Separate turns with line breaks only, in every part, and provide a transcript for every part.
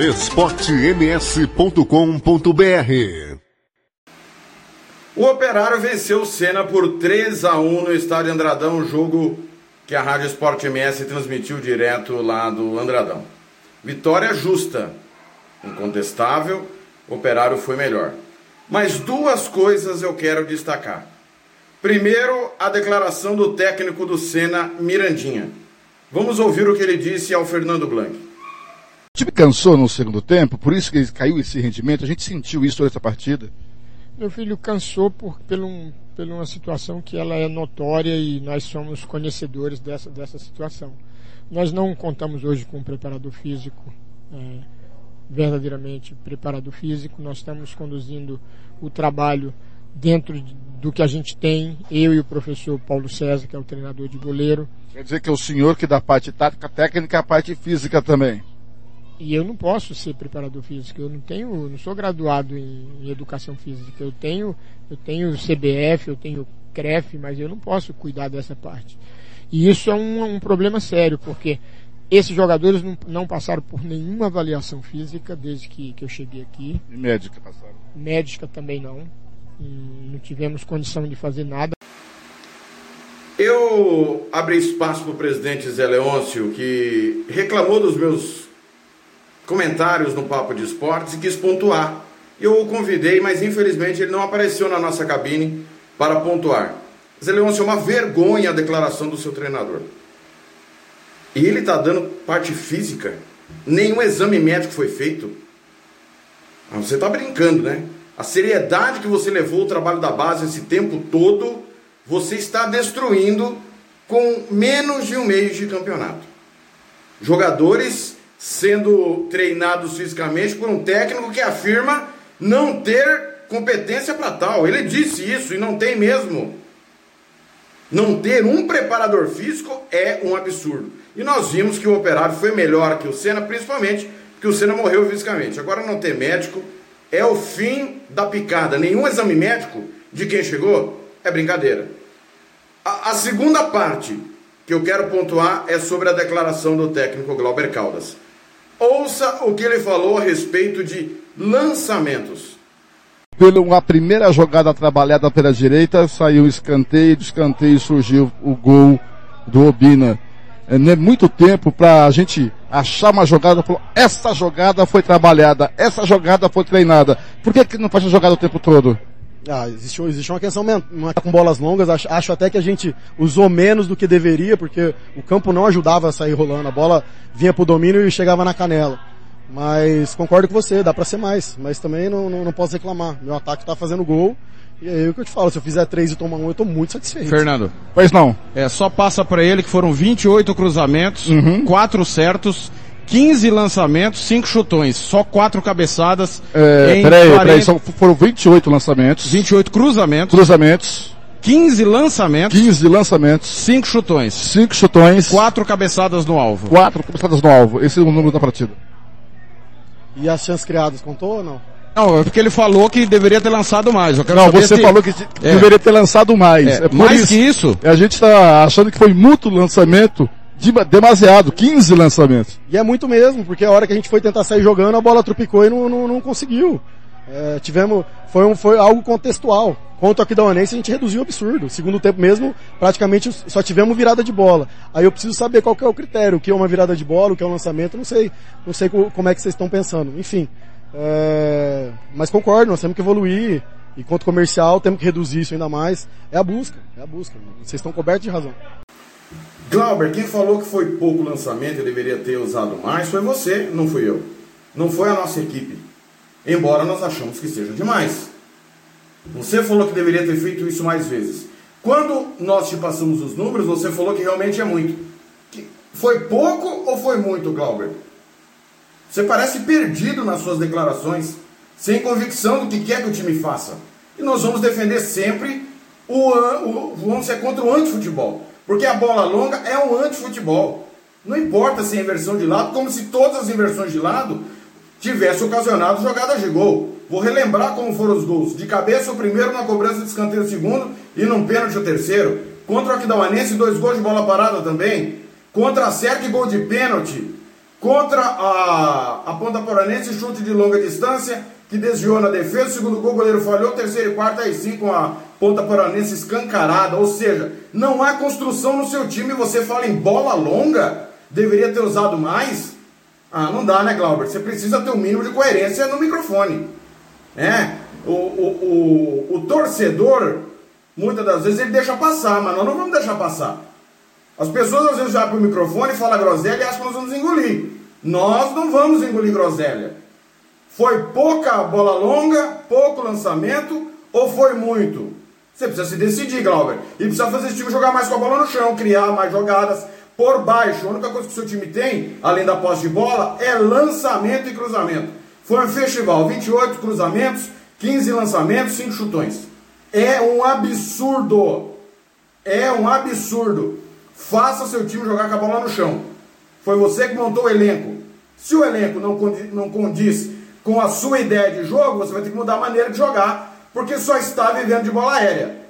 esportems.com.br
O Operário venceu o Senna por 3 a 1 no estádio Andradão, jogo que a Rádio Esporte MS transmitiu direto lá do Andradão. Vitória justa, incontestável, o Operário foi melhor. Mas duas coisas eu quero destacar. Primeiro, a declaração do técnico do Senna, Mirandinha. Vamos ouvir o que ele disse ao Fernando Blanc.
O time cansou no segundo tempo, por isso que caiu esse rendimento. A gente sentiu isso durante a partida.
Meu filho cansou por, por, um, por uma situação que ela é notória e nós somos conhecedores dessa, dessa situação. Nós não contamos hoje com um preparador físico, é, verdadeiramente preparador físico. Nós estamos conduzindo o trabalho dentro do que a gente tem, eu e o professor Paulo César, que é o treinador de goleiro.
Quer dizer que é o senhor que dá a parte tática, técnica e a parte física também.
E eu não posso ser preparador físico, eu não tenho, não sou graduado em, em educação física. Eu tenho, eu tenho CBF, eu tenho CREF, mas eu não posso cuidar dessa parte. E isso é um, um problema sério, porque esses jogadores não, não, passaram por nenhuma avaliação física desde que, que eu cheguei aqui.
E médica passaram?
Médica também não não tivemos condição de fazer nada.
Eu abri espaço para o presidente Zé Leôncio, que reclamou dos meus comentários no Papo de Esportes e quis pontuar. Eu o convidei, mas infelizmente ele não apareceu na nossa cabine para pontuar. Zé Leôncio, é uma vergonha a declaração do seu treinador. E ele está dando parte física. Nenhum exame médico foi feito. Ah, você está brincando, né? a seriedade que você levou o trabalho da base esse tempo todo, você está destruindo com menos de um mês de campeonato. Jogadores sendo treinados fisicamente por um técnico que afirma não ter competência para tal. Ele disse isso e não tem mesmo. Não ter um preparador físico é um absurdo. E nós vimos que o operário foi melhor que o Senna, principalmente porque o Senna morreu fisicamente. Agora não ter médico é o fim da picada. Nenhum exame médico de quem chegou é brincadeira. A, a, segunda parte que eu quero pontuar é sobre a declaração do técnico Glauber Caldas. Ouça o que ele falou a respeito de lançamentos.
Pela primeira jogada trabalhada pela direita, saiu escanteio, do escanteio surgiu o gol do Obina. É, é muito tempo para a gente achar uma jogada, falou, essa jogada foi trabalhada, essa jogada foi treinada. Por que, que não faz a jogada o tempo todo?
Ah, existe, existe uma questão com bolas longas, acho, acho, até que a gente usou menos do que deveria, porque o campo não ajudava a sair rolando, a bola vinha pro domínio e chegava na canela. Mas concordo com você, dá para ser mais, mas também não, não, não posso reclamar. Meu ataque tá fazendo gol e aí o que eu te falo, se eu fizer três e tomar um, eu tô muito satisfeito.
Fernando.
Pois não.
É, só passa para ele que foram 28 cruzamentos, uhum. 4 certos, 15 lançamentos, 5 chutões, só 4 cabeçadas.
É, em peraí, 40... peraí, só foram 28 lançamentos.
28 cruzamentos.
Cruzamentos.
15 lançamentos.
15 lançamentos.
5 chutões.
5 chutões.
4 cabeçadas no alvo.
4 cabeçadas no alvo. Esse é o número da partida.
E as chances criadas contou ou não?
Não, é porque ele falou que deveria ter lançado mais.
não, você se... falou que é. deveria ter lançado mais. É,
é mais isso. que isso.
A gente está achando que foi muito lançamento, de, demasiado, 15 lançamentos.
E é muito mesmo, porque a hora que a gente foi tentar sair jogando, a bola tropicou e não, não, não conseguiu. É, tivemos, foi, um, foi algo contextual. Contra o Aquidauanense a gente reduziu o absurdo. Segundo tempo mesmo, praticamente só tivemos virada de bola. Aí eu preciso saber qual que é o critério, o que é uma virada de bola, o que é um lançamento, não sei. Não sei como é que vocês estão pensando. Enfim, é, mas concordo, nós temos que evoluir. E quanto comercial, temos que reduzir isso ainda mais. É a busca, é a busca. Vocês estão cobertos de razão.
Glauber, quem falou que foi pouco lançamento e deveria ter usado mais foi você, não fui eu. Não foi a nossa equipe. Embora nós achamos que seja demais. Você falou que deveria ter feito isso mais vezes. Quando nós te passamos os números, você falou que realmente é muito. Foi pouco ou foi muito, Glauber? Você parece perdido nas suas declarações, sem convicção do que quer que o time faça. E nós vamos defender sempre o, o vamos ser contra o antifutebol. Porque a bola longa é um antifutebol. Não importa se é inversão de lado, como se todas as inversões de lado tivessem ocasionado jogadas de gol. Vou relembrar como foram os gols. De cabeça o primeiro, na cobrança de escanteio o segundo e num pênalti o terceiro. Contra o Aquidauanense, dois gols de bola parada também. Contra a Cerca, gol de pênalti. Contra a, a ponta poranense, chute de longa distância, que desviou na defesa. O segundo gol, o goleiro falhou. Terceiro e quarto, aí sim, com a ponta poranense escancarada. Ou seja, não há construção no seu time. Você fala em bola longa? Deveria ter usado mais? Ah, não dá, né, Glauber? Você precisa ter um mínimo de coerência no microfone. É, o, o, o, o torcedor, muitas das vezes, ele deixa passar, mas nós não vamos deixar passar. As pessoas às vezes abrem o microfone, falam groselha e acham que nós vamos engolir. Nós não vamos engolir groselha. Foi pouca bola longa, pouco lançamento ou foi muito? Você precisa se decidir, Glauber. E precisa fazer esse time jogar mais com a bola no chão, criar mais jogadas por baixo. A única coisa que o seu time tem, além da posse de bola, é lançamento e cruzamento. Foi um festival, 28 cruzamentos, 15 lançamentos, 5 chutões. É um absurdo. É um absurdo. Faça seu time jogar com a bola no chão. Foi você que montou o elenco. Se o elenco não condiz, não condiz com a sua ideia de jogo, você vai ter que mudar a maneira de jogar, porque só está vivendo de bola aérea.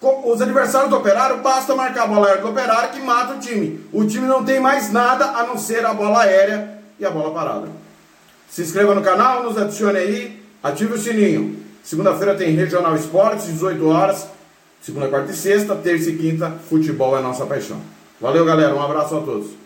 Os adversários do Operário, basta marcar a bola aérea do Operário que mata o time. O time não tem mais nada a não ser a bola aérea e a bola parada. Se inscreva no canal, nos adicione aí, ative o sininho. Segunda-feira tem Regional Esportes, 18 horas. Segunda, quarta e sexta, terça e quinta, futebol é nossa paixão. Valeu, galera. Um abraço a todos.